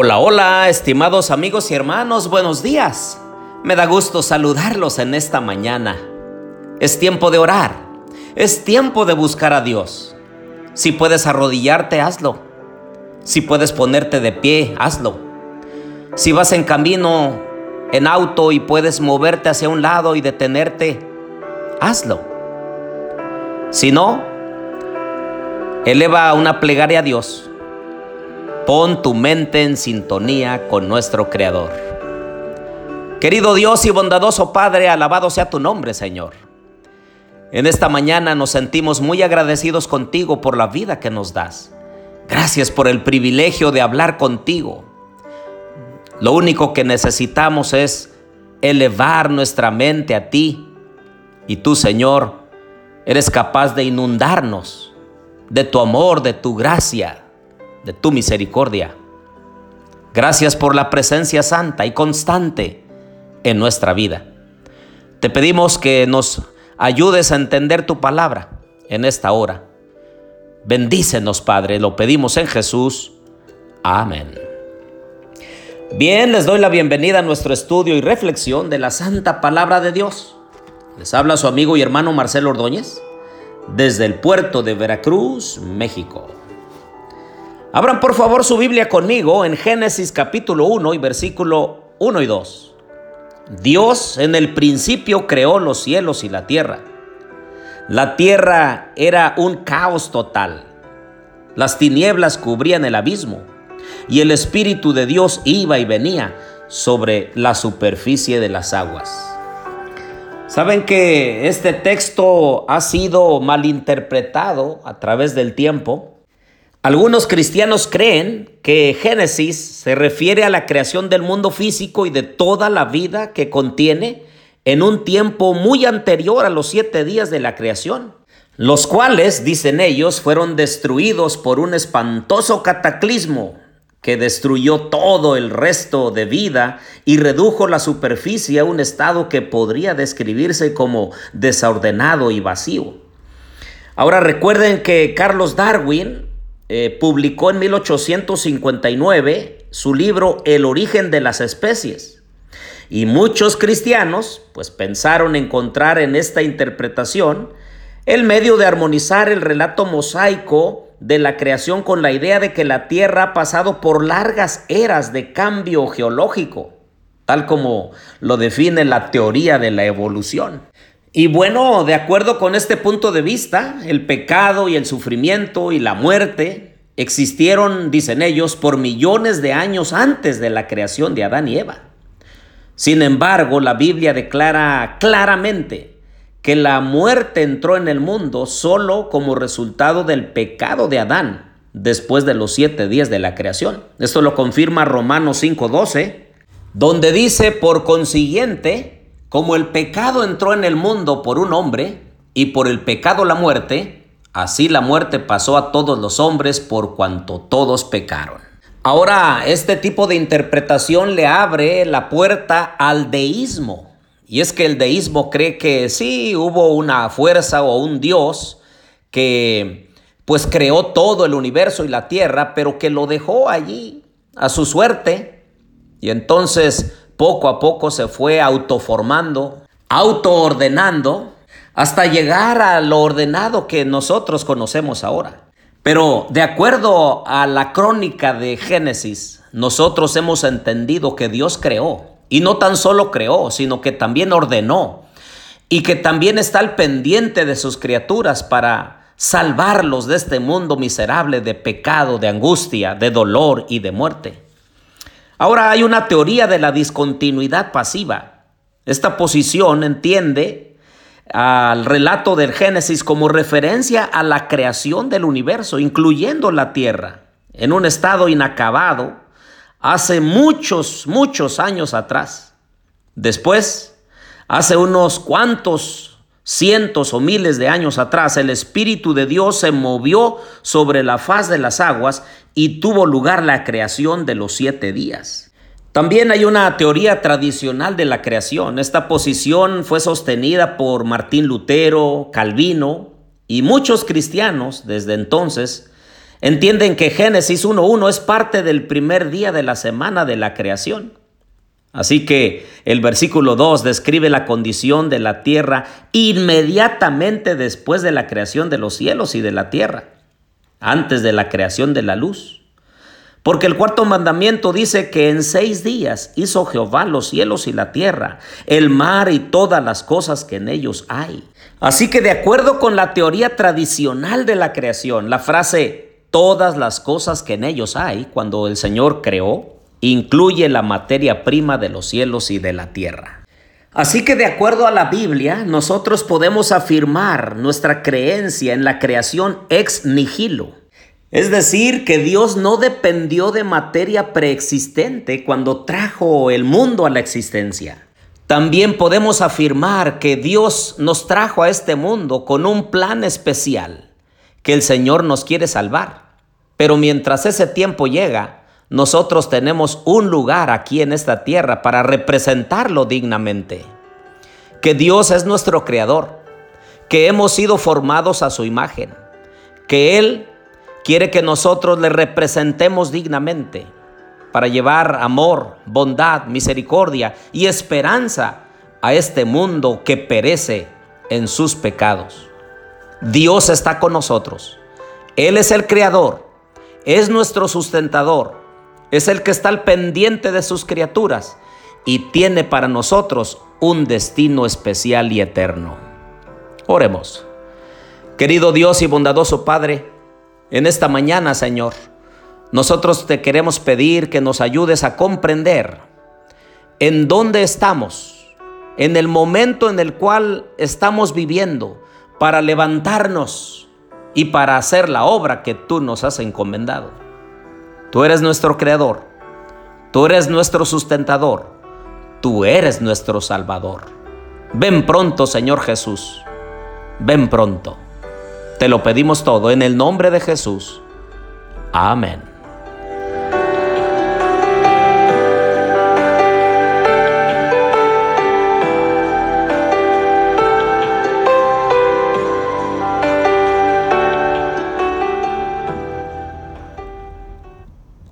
Hola, hola, estimados amigos y hermanos, buenos días. Me da gusto saludarlos en esta mañana. Es tiempo de orar, es tiempo de buscar a Dios. Si puedes arrodillarte, hazlo. Si puedes ponerte de pie, hazlo. Si vas en camino, en auto y puedes moverte hacia un lado y detenerte, hazlo. Si no, eleva una plegaria a Dios Pon tu mente en sintonía con nuestro Creador. Querido Dios y bondadoso Padre, alabado sea tu nombre, Señor. En esta mañana nos sentimos muy agradecidos contigo por la vida que nos das. Gracias por el privilegio de hablar contigo. Lo único que necesitamos es elevar nuestra mente a ti. Y tú, Señor, eres capaz de inundarnos de tu amor, de tu gracia de tu misericordia. Gracias por la presencia santa y constante en nuestra vida. Te pedimos que nos ayudes a entender tu palabra en esta hora. Bendícenos, Padre, lo pedimos en Jesús. Amén. Bien, les doy la bienvenida a nuestro estudio y reflexión de la Santa Palabra de Dios. Les habla su amigo y hermano Marcelo Ordóñez desde el puerto de Veracruz, México. Abran por favor su Biblia conmigo en Génesis capítulo 1 y versículo 1 y 2. Dios en el principio creó los cielos y la tierra. La tierra era un caos total. Las tinieblas cubrían el abismo y el Espíritu de Dios iba y venía sobre la superficie de las aguas. Saben que este texto ha sido malinterpretado a través del tiempo algunos cristianos creen que Génesis se refiere a la creación del mundo físico y de toda la vida que contiene en un tiempo muy anterior a los siete días de la creación, los cuales, dicen ellos, fueron destruidos por un espantoso cataclismo que destruyó todo el resto de vida y redujo la superficie a un estado que podría describirse como desordenado y vacío. Ahora recuerden que Carlos Darwin eh, publicó en 1859 su libro El origen de las especies. Y muchos cristianos pues pensaron encontrar en esta interpretación el medio de armonizar el relato mosaico de la creación con la idea de que la Tierra ha pasado por largas eras de cambio geológico, tal como lo define la teoría de la evolución. Y bueno, de acuerdo con este punto de vista, el pecado y el sufrimiento y la muerte existieron, dicen ellos, por millones de años antes de la creación de Adán y Eva. Sin embargo, la Biblia declara claramente que la muerte entró en el mundo solo como resultado del pecado de Adán después de los siete días de la creación. Esto lo confirma Romanos 5:12, donde dice, por consiguiente, como el pecado entró en el mundo por un hombre, y por el pecado la muerte, así la muerte pasó a todos los hombres por cuanto todos pecaron. Ahora, este tipo de interpretación le abre la puerta al deísmo. Y es que el deísmo cree que sí hubo una fuerza o un Dios que pues creó todo el universo y la tierra, pero que lo dejó allí a su suerte. Y entonces poco a poco se fue autoformando, autoordenando, hasta llegar a lo ordenado que nosotros conocemos ahora. Pero de acuerdo a la crónica de Génesis, nosotros hemos entendido que Dios creó, y no tan solo creó, sino que también ordenó, y que también está al pendiente de sus criaturas para salvarlos de este mundo miserable de pecado, de angustia, de dolor y de muerte. Ahora hay una teoría de la discontinuidad pasiva. Esta posición entiende al relato del Génesis como referencia a la creación del universo, incluyendo la tierra, en un estado inacabado hace muchos, muchos años atrás. Después, hace unos cuantos cientos o miles de años atrás, el Espíritu de Dios se movió sobre la faz de las aguas y tuvo lugar la creación de los siete días. También hay una teoría tradicional de la creación. Esta posición fue sostenida por Martín Lutero, Calvino y muchos cristianos desde entonces, entienden que Génesis 1.1 es parte del primer día de la semana de la creación. Así que el versículo 2 describe la condición de la tierra inmediatamente después de la creación de los cielos y de la tierra, antes de la creación de la luz. Porque el cuarto mandamiento dice que en seis días hizo Jehová los cielos y la tierra, el mar y todas las cosas que en ellos hay. Así que de acuerdo con la teoría tradicional de la creación, la frase todas las cosas que en ellos hay, cuando el Señor creó, incluye la materia prima de los cielos y de la tierra. Así que de acuerdo a la Biblia, nosotros podemos afirmar nuestra creencia en la creación ex nihilo. Es decir, que Dios no dependió de materia preexistente cuando trajo el mundo a la existencia. También podemos afirmar que Dios nos trajo a este mundo con un plan especial, que el Señor nos quiere salvar. Pero mientras ese tiempo llega, nosotros tenemos un lugar aquí en esta tierra para representarlo dignamente. Que Dios es nuestro creador, que hemos sido formados a su imagen, que Él quiere que nosotros le representemos dignamente para llevar amor, bondad, misericordia y esperanza a este mundo que perece en sus pecados. Dios está con nosotros. Él es el creador, es nuestro sustentador es el que está al pendiente de sus criaturas y tiene para nosotros un destino especial y eterno. Oremos. Querido Dios y bondadoso Padre, en esta mañana, Señor, nosotros te queremos pedir que nos ayudes a comprender en dónde estamos, en el momento en el cual estamos viviendo, para levantarnos y para hacer la obra que tú nos has encomendado. Tú eres nuestro creador. Tú eres nuestro sustentador. Tú eres nuestro salvador. Ven pronto, Señor Jesús. Ven pronto. Te lo pedimos todo en el nombre de Jesús. Amén.